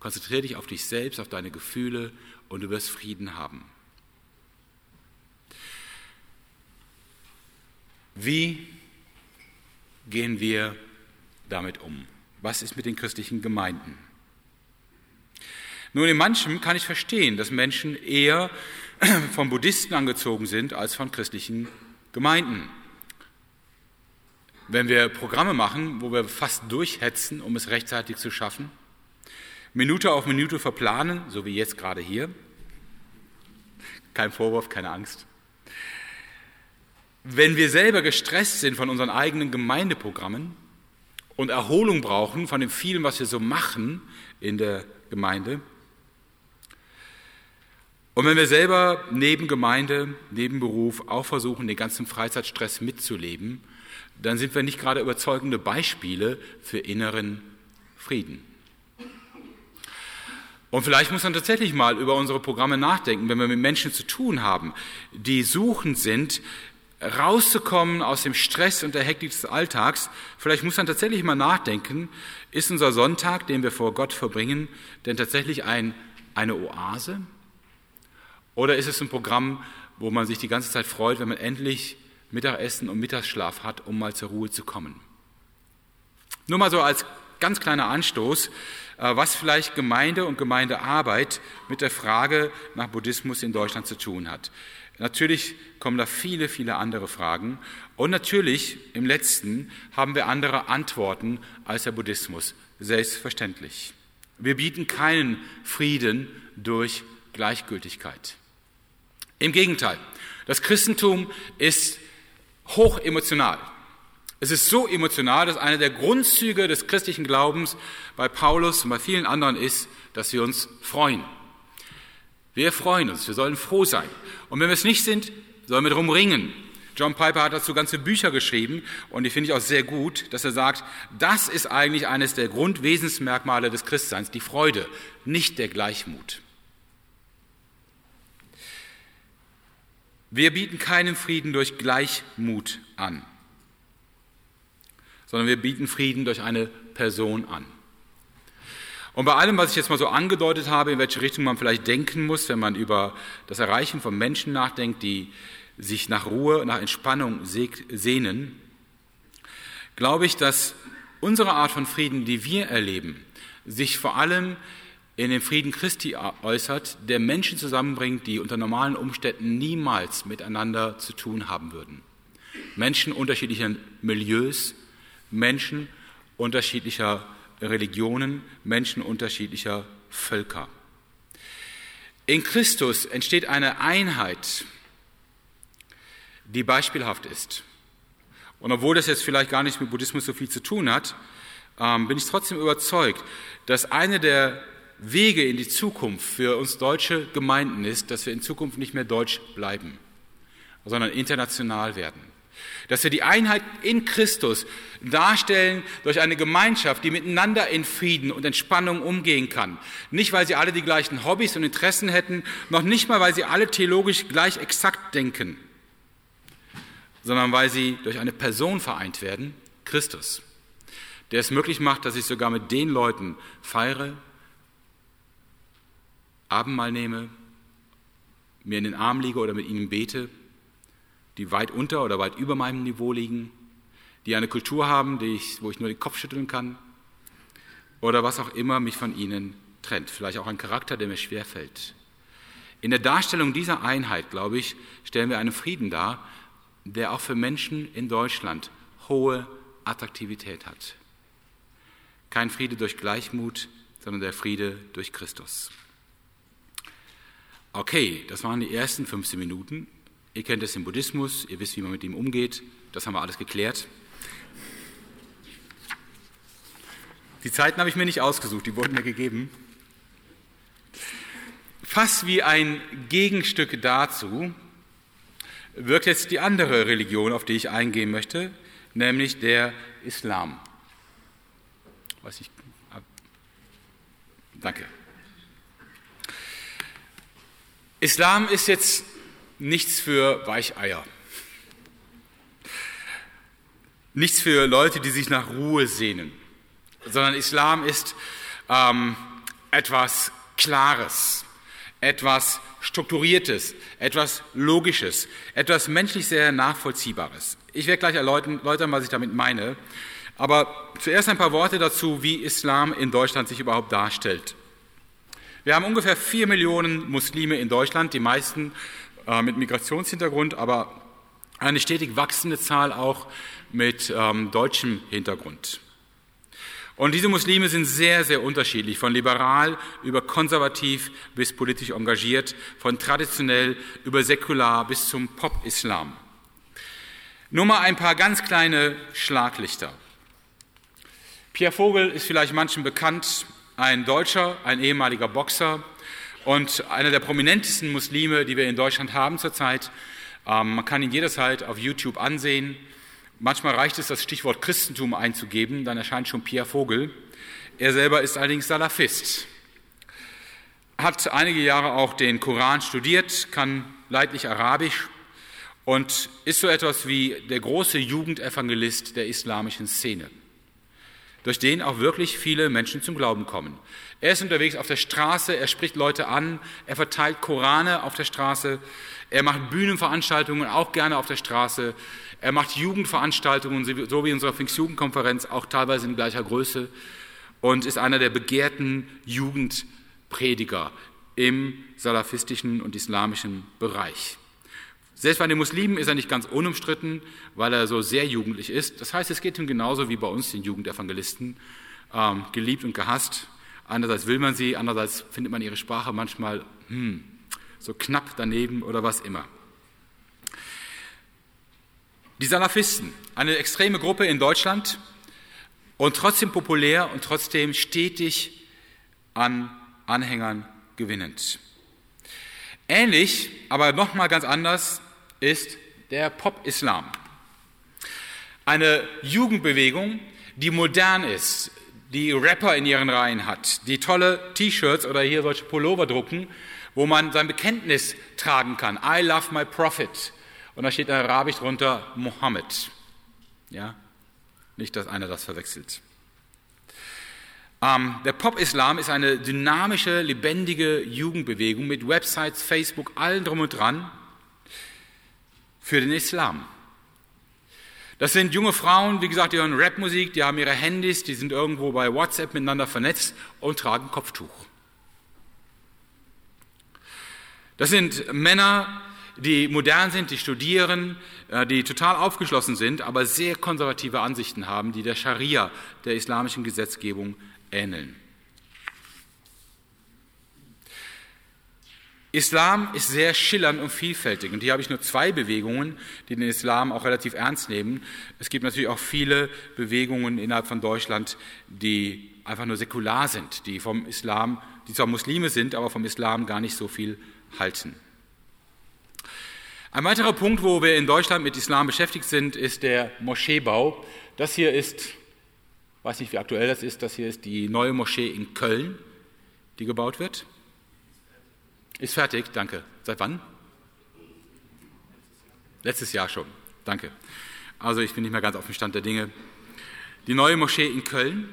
Konzentriere dich auf dich selbst, auf deine Gefühle und du wirst Frieden haben. Wie gehen wir damit um? Was ist mit den christlichen Gemeinden? Nun, in manchem kann ich verstehen, dass Menschen eher von Buddhisten angezogen sind als von christlichen Gemeinden. Wenn wir Programme machen, wo wir fast durchhetzen, um es rechtzeitig zu schaffen, Minute auf Minute verplanen, so wie jetzt gerade hier, kein Vorwurf, keine Angst. Wenn wir selber gestresst sind von unseren eigenen Gemeindeprogrammen und Erholung brauchen von dem vielen, was wir so machen in der Gemeinde, und wenn wir selber neben Gemeinde, neben Beruf auch versuchen, den ganzen Freizeitstress mitzuleben, dann sind wir nicht gerade überzeugende Beispiele für inneren Frieden. Und vielleicht muss man tatsächlich mal über unsere Programme nachdenken, wenn wir mit Menschen zu tun haben, die suchend sind, rauszukommen aus dem Stress und der Hektik des Alltags. Vielleicht muss man tatsächlich mal nachdenken, ist unser Sonntag, den wir vor Gott verbringen, denn tatsächlich ein, eine Oase? Oder ist es ein Programm, wo man sich die ganze Zeit freut, wenn man endlich Mittagessen und Mittagsschlaf hat, um mal zur Ruhe zu kommen? Nur mal so als ganz kleiner Anstoß, äh, was vielleicht Gemeinde und Gemeindearbeit mit der Frage nach Buddhismus in Deutschland zu tun hat. Natürlich kommen da viele, viele andere Fragen. Und natürlich, im letzten, haben wir andere Antworten als der Buddhismus. Selbstverständlich. Wir bieten keinen Frieden durch Gleichgültigkeit. Im Gegenteil, das Christentum ist hoch emotional. Es ist so emotional, dass einer der Grundzüge des christlichen Glaubens bei Paulus und bei vielen anderen ist, dass wir uns freuen. Wir freuen uns, wir sollen froh sein. Und wenn wir es nicht sind, sollen wir darum ringen. John Piper hat dazu ganze Bücher geschrieben und die finde ich auch sehr gut, dass er sagt, das ist eigentlich eines der Grundwesensmerkmale des Christseins, die Freude, nicht der Gleichmut. Wir bieten keinen Frieden durch Gleichmut an, sondern wir bieten Frieden durch eine Person an. Und bei allem, was ich jetzt mal so angedeutet habe, in welche Richtung man vielleicht denken muss, wenn man über das Erreichen von Menschen nachdenkt, die sich nach Ruhe, nach Entspannung sehnen, glaube ich, dass unsere Art von Frieden, die wir erleben, sich vor allem in dem Frieden Christi äußert, der Menschen zusammenbringt, die unter normalen Umständen niemals miteinander zu tun haben würden. Menschen unterschiedlicher Milieus, Menschen unterschiedlicher Religionen, Menschen unterschiedlicher Völker. In Christus entsteht eine Einheit, die beispielhaft ist. Und obwohl das jetzt vielleicht gar nicht mit Buddhismus so viel zu tun hat, ähm, bin ich trotzdem überzeugt, dass eine der Wege in die Zukunft für uns deutsche Gemeinden ist, dass wir in Zukunft nicht mehr deutsch bleiben, sondern international werden. Dass wir die Einheit in Christus darstellen durch eine Gemeinschaft, die miteinander in Frieden und Entspannung umgehen kann. Nicht, weil sie alle die gleichen Hobbys und Interessen hätten, noch nicht mal, weil sie alle theologisch gleich exakt denken, sondern weil sie durch eine Person vereint werden, Christus, der es möglich macht, dass ich sogar mit den Leuten feiere, Abendmahl nehme, mir in den Arm liege oder mit ihnen bete, die weit unter oder weit über meinem Niveau liegen, die eine Kultur haben, die ich, wo ich nur den Kopf schütteln kann oder was auch immer mich von ihnen trennt. Vielleicht auch ein Charakter, der mir schwerfällt. In der Darstellung dieser Einheit, glaube ich, stellen wir einen Frieden dar, der auch für Menschen in Deutschland hohe Attraktivität hat. Kein Friede durch Gleichmut, sondern der Friede durch Christus. Okay, das waren die ersten 15 Minuten. Ihr kennt es im Buddhismus, ihr wisst, wie man mit ihm umgeht. Das haben wir alles geklärt. Die Zeiten habe ich mir nicht ausgesucht, die wurden mir gegeben. Fast wie ein Gegenstück dazu wirkt jetzt die andere Religion, auf die ich eingehen möchte, nämlich der Islam. Was ich, danke. Islam ist jetzt nichts für Weicheier. Nichts für Leute, die sich nach Ruhe sehnen, sondern Islam ist ähm, etwas Klares, etwas Strukturiertes, etwas Logisches, etwas menschlich sehr Nachvollziehbares. Ich werde gleich erläutern, was ich damit meine, aber zuerst ein paar Worte dazu, wie Islam in Deutschland sich überhaupt darstellt. Wir haben ungefähr vier Millionen Muslime in Deutschland, die meisten äh, mit Migrationshintergrund, aber eine stetig wachsende Zahl auch mit ähm, deutschem Hintergrund. Und diese Muslime sind sehr, sehr unterschiedlich, von liberal über konservativ bis politisch engagiert, von traditionell über säkular bis zum Pop-Islam. Nur mal ein paar ganz kleine Schlaglichter. Pierre Vogel ist vielleicht manchen bekannt, ein Deutscher, ein ehemaliger Boxer und einer der prominentesten Muslime, die wir in Deutschland haben zurzeit. Ähm, man kann ihn jederzeit auf YouTube ansehen. Manchmal reicht es, das Stichwort Christentum einzugeben, dann erscheint schon Pierre Vogel. Er selber ist allerdings Salafist. Hat einige Jahre auch den Koran studiert, kann leidlich Arabisch und ist so etwas wie der große Jugendevangelist der islamischen Szene durch den auch wirklich viele Menschen zum Glauben kommen. Er ist unterwegs auf der Straße, er spricht Leute an, er verteilt Korane auf der Straße, er macht Bühnenveranstaltungen auch gerne auf der Straße, er macht Jugendveranstaltungen, so wie unsere Pfingstjugendkonferenz, auch teilweise in gleicher Größe und ist einer der begehrten Jugendprediger im salafistischen und islamischen Bereich. Selbst bei den Muslimen ist er nicht ganz unumstritten, weil er so sehr jugendlich ist. Das heißt, es geht ihm genauso wie bei uns, den Jugendevangelisten, ähm, geliebt und gehasst. Einerseits will man sie, andererseits findet man ihre Sprache manchmal hm, so knapp daneben oder was immer. Die Salafisten, eine extreme Gruppe in Deutschland und trotzdem populär und trotzdem stetig an Anhängern gewinnend. Ähnlich, aber nochmal ganz anders, ist der Pop-Islam. Eine Jugendbewegung, die modern ist, die Rapper in ihren Reihen hat, die tolle T-Shirts oder hier solche Pullover drucken, wo man sein Bekenntnis tragen kann. I love my prophet. Und da steht in Arabisch drunter Mohammed. Ja? Nicht, dass einer das verwechselt. Ähm, der Pop-Islam ist eine dynamische, lebendige Jugendbewegung mit Websites, Facebook, allen drum und dran für den Islam. Das sind junge Frauen, wie gesagt, die hören Rapmusik, die haben ihre Handys, die sind irgendwo bei WhatsApp miteinander vernetzt und tragen Kopftuch. Das sind Männer, die modern sind, die studieren, äh, die total aufgeschlossen sind, aber sehr konservative Ansichten haben, die der Scharia, der islamischen Gesetzgebung, ähneln. Islam ist sehr schillernd und vielfältig. Und hier habe ich nur zwei Bewegungen, die den Islam auch relativ ernst nehmen. Es gibt natürlich auch viele Bewegungen innerhalb von Deutschland, die einfach nur säkular sind, die vom Islam, die zwar Muslime sind, aber vom Islam gar nicht so viel halten. Ein weiterer Punkt, wo wir in Deutschland mit Islam beschäftigt sind, ist der Moscheebau. Das hier ist, weiß nicht, wie aktuell das ist, das hier ist die neue Moschee in Köln, die gebaut wird. Ist fertig, danke. Seit wann? Letztes Jahr schon, danke. Also ich bin nicht mehr ganz auf dem Stand der Dinge. Die neue Moschee in Köln.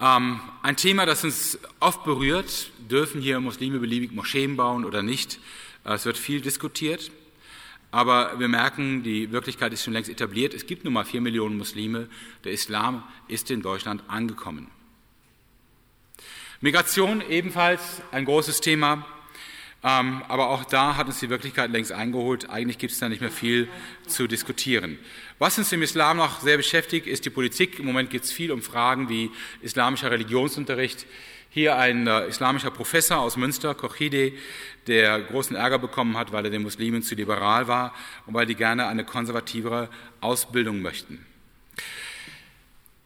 Ähm, ein Thema, das uns oft berührt. Dürfen hier Muslime beliebig Moscheen bauen oder nicht? Äh, es wird viel diskutiert. Aber wir merken, die Wirklichkeit ist schon längst etabliert. Es gibt nun mal vier Millionen Muslime. Der Islam ist in Deutschland angekommen. Migration ebenfalls ein großes Thema, ähm, aber auch da hat uns die Wirklichkeit längst eingeholt. Eigentlich gibt es da nicht mehr viel zu diskutieren. Was uns im Islam noch sehr beschäftigt, ist die Politik. Im Moment geht es viel um Fragen wie islamischer Religionsunterricht. Hier ein äh, islamischer Professor aus Münster, Kochide, der großen Ärger bekommen hat, weil er den Muslimen zu liberal war und weil die gerne eine konservativere Ausbildung möchten.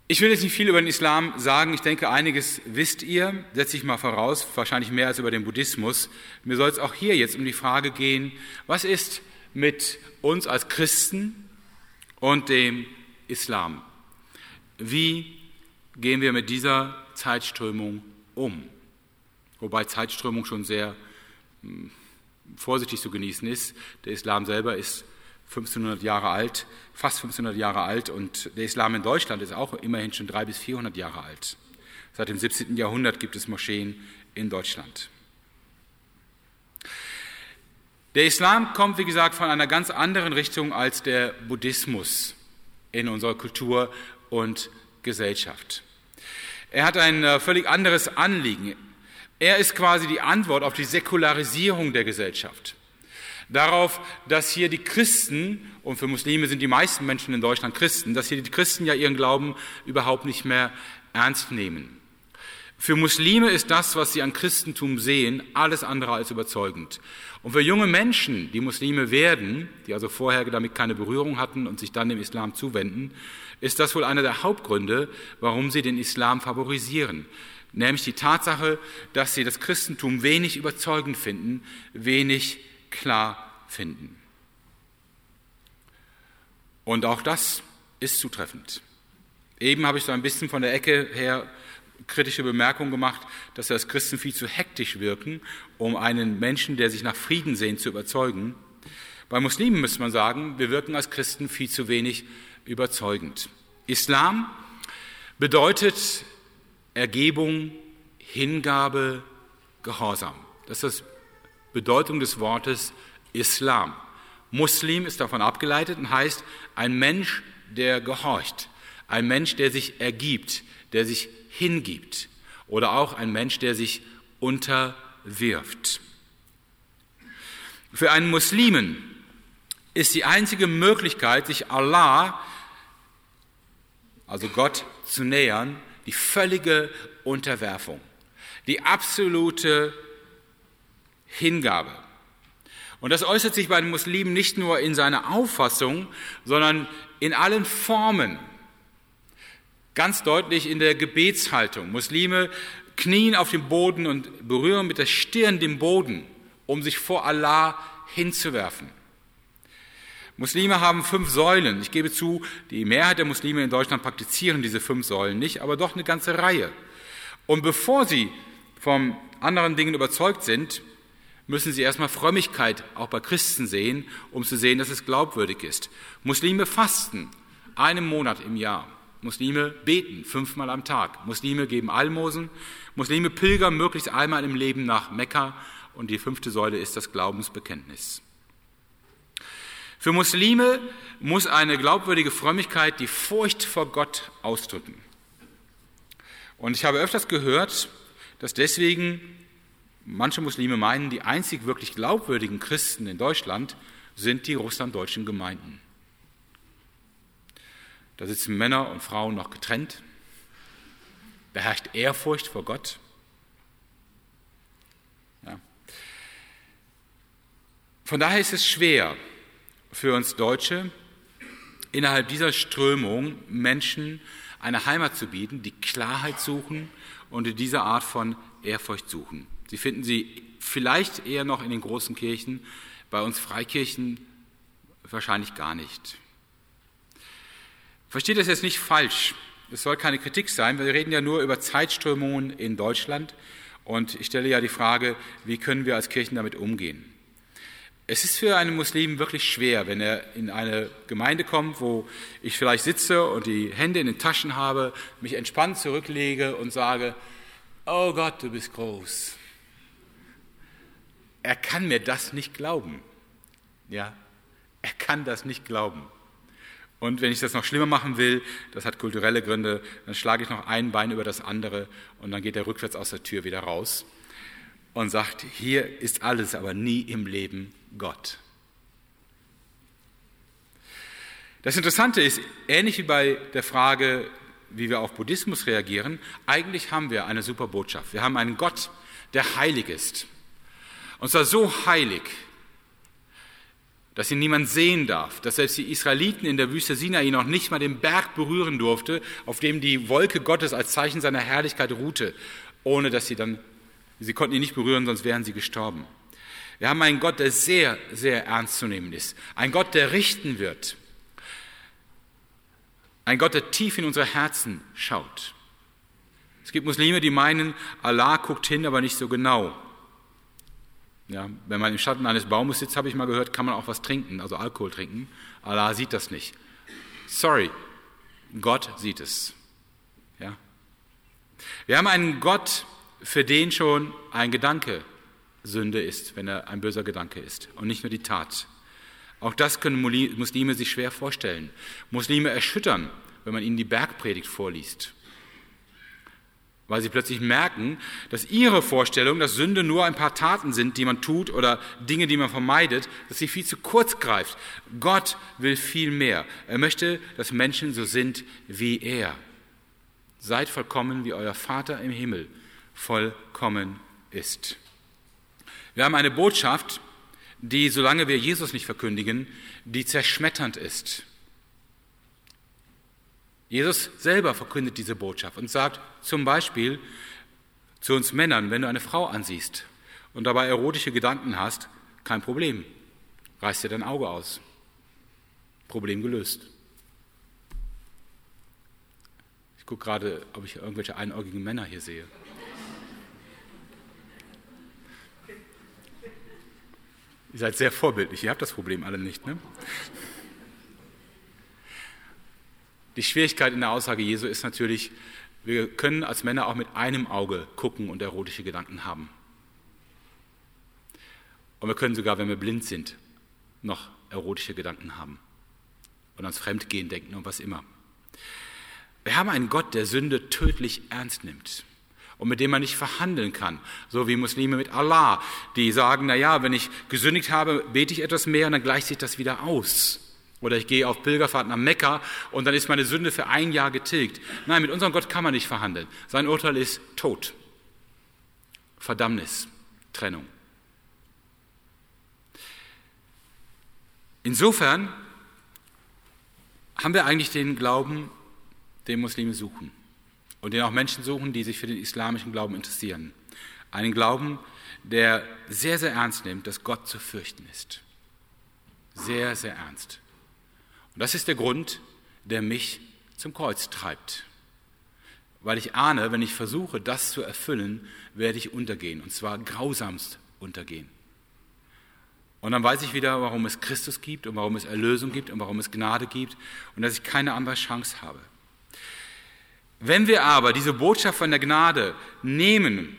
Ich will jetzt nicht viel über den Islam sagen. Ich denke, einiges wisst ihr, setze ich mal voraus, wahrscheinlich mehr als über den Buddhismus. Mir soll es auch hier jetzt um die Frage gehen, was ist mit uns als Christen und dem Islam? Wie gehen wir mit dieser Zeitströmung um? Wobei Zeitströmung schon sehr hm, vorsichtig zu genießen ist. Der Islam selber ist 1500 Jahre alt, fast 1500 Jahre alt und der Islam in Deutschland ist auch immerhin schon 300 bis 400 Jahre alt. Seit dem 17. Jahrhundert gibt es Moscheen in Deutschland. Der Islam kommt, wie gesagt, von einer ganz anderen Richtung als der Buddhismus in unserer Kultur und Gesellschaft. Er hat ein äh, völlig anderes Anliegen. Er ist quasi die Antwort auf die Säkularisierung der Gesellschaft darauf, dass hier die Christen, und für Muslime sind die meisten Menschen in Deutschland Christen, dass hier die Christen ja ihren Glauben überhaupt nicht mehr ernst nehmen. Für Muslime ist das, was sie an Christentum sehen, alles andere als überzeugend. Und für junge Menschen, die Muslime werden, die also vorher damit keine Berührung hatten und sich dann dem Islam zuwenden, ist das wohl einer der Hauptgründe, warum sie den Islam favorisieren. Nämlich die Tatsache, dass sie das Christentum wenig überzeugend finden, wenig klar finden. Und auch das ist zutreffend. Eben habe ich so ein bisschen von der Ecke her kritische Bemerkung gemacht, dass wir als Christen viel zu hektisch wirken, um einen Menschen, der sich nach Frieden sehnt, zu überzeugen. Bei Muslimen müsste man sagen, wir wirken als Christen viel zu wenig überzeugend. Islam bedeutet Ergebung, Hingabe, Gehorsam. Das ist das Bedeutung des Wortes Islam. Muslim ist davon abgeleitet und heißt ein Mensch, der gehorcht, ein Mensch, der sich ergibt, der sich hingibt oder auch ein Mensch, der sich unterwirft. Für einen Muslimen ist die einzige Möglichkeit, sich Allah, also Gott, zu nähern, die völlige Unterwerfung, die absolute Hingabe. Und das äußert sich bei den Muslimen nicht nur in seiner Auffassung, sondern in allen Formen. Ganz deutlich in der Gebetshaltung. Muslime knien auf dem Boden und berühren mit der Stirn den Boden, um sich vor Allah hinzuwerfen. Muslime haben fünf Säulen. Ich gebe zu, die Mehrheit der Muslime in Deutschland praktizieren diese fünf Säulen nicht, aber doch eine ganze Reihe. Und bevor sie von anderen Dingen überzeugt sind, müssen sie erstmal Frömmigkeit auch bei Christen sehen, um zu sehen, dass es glaubwürdig ist. Muslime fasten einen Monat im Jahr. Muslime beten fünfmal am Tag. Muslime geben Almosen. Muslime pilgern möglichst einmal im Leben nach Mekka. Und die fünfte Säule ist das Glaubensbekenntnis. Für Muslime muss eine glaubwürdige Frömmigkeit die Furcht vor Gott ausdrücken. Und ich habe öfters gehört, dass deswegen manche Muslime meinen, die einzig wirklich glaubwürdigen Christen in Deutschland sind die russlanddeutschen Gemeinden. Da sitzen Männer und Frauen noch getrennt. Da herrscht Ehrfurcht vor Gott. Ja. Von daher ist es schwer für uns Deutsche, innerhalb dieser Strömung Menschen eine Heimat zu bieten, die Klarheit suchen und diese Art von Ehrfurcht suchen. Sie finden sie vielleicht eher noch in den großen Kirchen, bei uns Freikirchen wahrscheinlich gar nicht. Versteht das jetzt nicht falsch. Es soll keine Kritik sein. Wir reden ja nur über Zeitströmungen in Deutschland. Und ich stelle ja die Frage, wie können wir als Kirchen damit umgehen? Es ist für einen Muslim wirklich schwer, wenn er in eine Gemeinde kommt, wo ich vielleicht sitze und die Hände in den Taschen habe, mich entspannt zurücklege und sage, oh Gott, du bist groß. Er kann mir das nicht glauben. Ja, er kann das nicht glauben. Und wenn ich das noch schlimmer machen will, das hat kulturelle Gründe, dann schlage ich noch ein Bein über das andere und dann geht er rückwärts aus der Tür wieder raus und sagt, hier ist alles, aber nie im Leben Gott. Das Interessante ist, ähnlich wie bei der Frage, wie wir auf Buddhismus reagieren, eigentlich haben wir eine super Botschaft. Wir haben einen Gott, der heilig ist. Und zwar so heilig, dass ihn niemand sehen darf, dass selbst die Israeliten in der Wüste Sinai noch nicht mal den Berg berühren durfte, auf dem die Wolke Gottes als Zeichen seiner Herrlichkeit ruhte, ohne dass sie dann, sie konnten ihn nicht berühren, sonst wären sie gestorben. Wir haben einen Gott, der sehr, sehr ernst zu nehmen ist. Ein Gott, der richten wird. Ein Gott, der tief in unsere Herzen schaut. Es gibt Muslime, die meinen, Allah guckt hin, aber nicht so genau. Ja, wenn man im Schatten eines Baumes sitzt, habe ich mal gehört, kann man auch was trinken, also Alkohol trinken. Allah sieht das nicht. Sorry, Gott sieht es. Ja. Wir haben einen Gott, für den schon ein Gedanke Sünde ist, wenn er ein böser Gedanke ist und nicht nur die Tat. Auch das können Muslime sich schwer vorstellen. Muslime erschüttern, wenn man ihnen die Bergpredigt vorliest weil sie plötzlich merken, dass ihre Vorstellung, dass Sünde nur ein paar Taten sind, die man tut oder Dinge, die man vermeidet, dass sie viel zu kurz greift. Gott will viel mehr. Er möchte, dass Menschen so sind wie er. Seid vollkommen, wie euer Vater im Himmel vollkommen ist. Wir haben eine Botschaft, die, solange wir Jesus nicht verkündigen, die zerschmetternd ist. Jesus selber verkündet diese Botschaft und sagt zum Beispiel zu uns Männern, wenn du eine Frau ansiehst und dabei erotische Gedanken hast, kein Problem, reiß dir dein Auge aus. Problem gelöst. Ich gucke gerade, ob ich irgendwelche einäugigen Männer hier sehe. Ihr seid sehr vorbildlich, ihr habt das Problem alle nicht, ne? Die Schwierigkeit in der Aussage Jesu ist natürlich, wir können als Männer auch mit einem Auge gucken und erotische Gedanken haben. Und wir können sogar, wenn wir blind sind, noch erotische Gedanken haben und ans Fremdgehen denken und was immer. Wir haben einen Gott, der Sünde tödlich ernst nimmt und mit dem man nicht verhandeln kann, so wie Muslime mit Allah, die sagen, na ja, wenn ich gesündigt habe, bete ich etwas mehr und dann gleicht sich das wieder aus. Oder ich gehe auf Pilgerfahrt nach Mekka und dann ist meine Sünde für ein Jahr getilgt. Nein, mit unserem Gott kann man nicht verhandeln. Sein Urteil ist Tod, Verdammnis, Trennung. Insofern haben wir eigentlich den Glauben, den Muslime suchen und den auch Menschen suchen, die sich für den islamischen Glauben interessieren. Einen Glauben, der sehr, sehr ernst nimmt, dass Gott zu fürchten ist. Sehr, sehr ernst. Und das ist der Grund, der mich zum Kreuz treibt. Weil ich ahne, wenn ich versuche, das zu erfüllen, werde ich untergehen. Und zwar grausamst untergehen. Und dann weiß ich wieder, warum es Christus gibt und warum es Erlösung gibt und warum es Gnade gibt und dass ich keine andere Chance habe. Wenn wir aber diese Botschaft von der Gnade nehmen,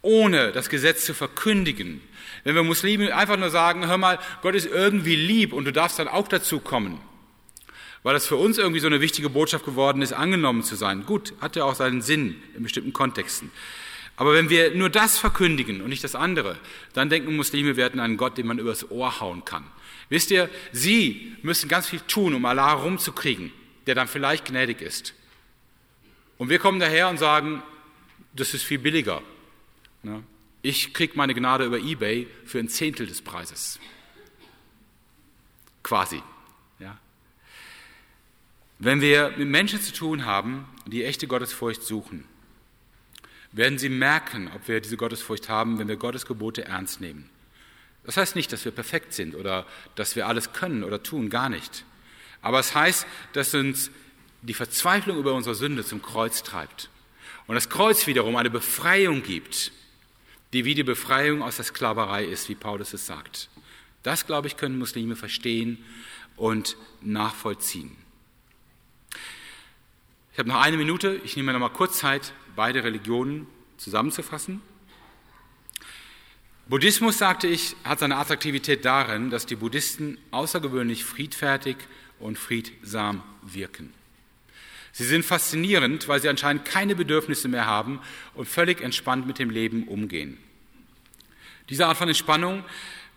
ohne das Gesetz zu verkündigen, wenn wir Muslime einfach nur sagen, hör mal, Gott ist irgendwie lieb und du darfst dann auch dazu kommen, weil das für uns irgendwie so eine wichtige Botschaft geworden ist, angenommen zu sein. Gut, hat ja auch seinen Sinn in bestimmten Kontexten. Aber wenn wir nur das verkündigen und nicht das andere, dann denken Muslime, wir hätten einen Gott, den man übers Ohr hauen kann. Wisst ihr, sie müssen ganz viel tun, um Allah rumzukriegen, der dann vielleicht gnädig ist. Und wir kommen daher und sagen, das ist viel billiger. Ne? Ich kriege meine Gnade über eBay für ein Zehntel des Preises. Quasi. Wenn wir mit Menschen zu tun haben, die echte Gottesfurcht suchen, werden sie merken, ob wir diese Gottesfurcht haben, wenn wir Gottes Gebote ernst nehmen. Das heißt nicht, dass wir perfekt sind oder dass wir alles können oder tun, gar nicht. Aber es heißt, dass uns die Verzweiflung über unsere Sünde zum Kreuz treibt. Und das Kreuz wiederum eine Befreiung gibt, die wie die Befreiung aus der Sklaverei ist, wie Paulus es sagt. Das, glaube ich, können Muslime verstehen und nachvollziehen. Ich habe noch eine Minute, ich nehme mir noch mal kurz Zeit, beide Religionen zusammenzufassen. Buddhismus, sagte ich, hat seine Attraktivität darin, dass die Buddhisten außergewöhnlich friedfertig und friedsam wirken. Sie sind faszinierend, weil sie anscheinend keine Bedürfnisse mehr haben und völlig entspannt mit dem Leben umgehen. Diese Art von Entspannung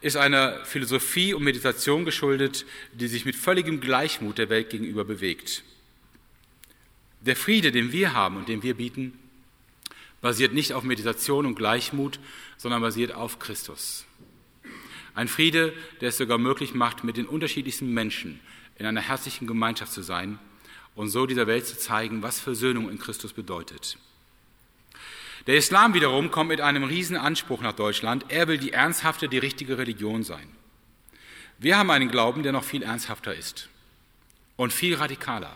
ist einer Philosophie und Meditation geschuldet, die sich mit völligem Gleichmut der Welt gegenüber bewegt. Der Friede, den wir haben und den wir bieten, basiert nicht auf Meditation und Gleichmut, sondern basiert auf Christus. Ein Friede, der es sogar möglich macht, mit den unterschiedlichsten Menschen in einer herzlichen Gemeinschaft zu sein und so dieser Welt zu zeigen, was Versöhnung in Christus bedeutet. Der Islam wiederum kommt mit einem riesen Anspruch nach Deutschland. Er will die ernsthafte, die richtige Religion sein. Wir haben einen Glauben, der noch viel ernsthafter ist und viel radikaler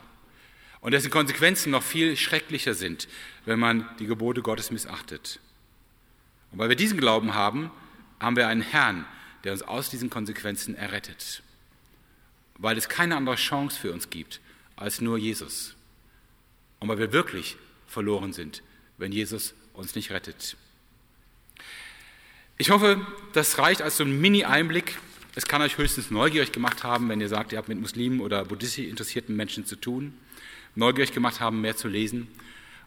und dessen Konsequenzen noch viel schrecklicher sind, wenn man die Gebote Gottes missachtet. Und weil wir diesen Glauben haben, haben wir einen Herrn, der uns aus diesen Konsequenzen errettet. Weil es keine andere Chance für uns gibt als nur Jesus. Und weil wir wirklich verloren sind, wenn Jesus uns nicht rettet. Ich hoffe, das reicht als so ein Mini-Einblick. Es kann euch höchstens neugierig gemacht haben, wenn ihr sagt, ihr habt mit Muslimen oder buddhistisch interessierten Menschen zu tun neugierig gemacht haben, mehr zu lesen.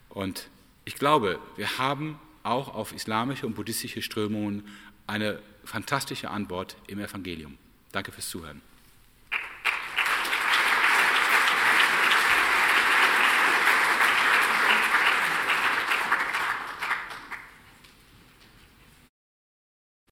Und ich glaube, wir haben auch auf islamische und buddhistische Strömungen eine fantastische Antwort im Evangelium. Danke fürs Zuhören.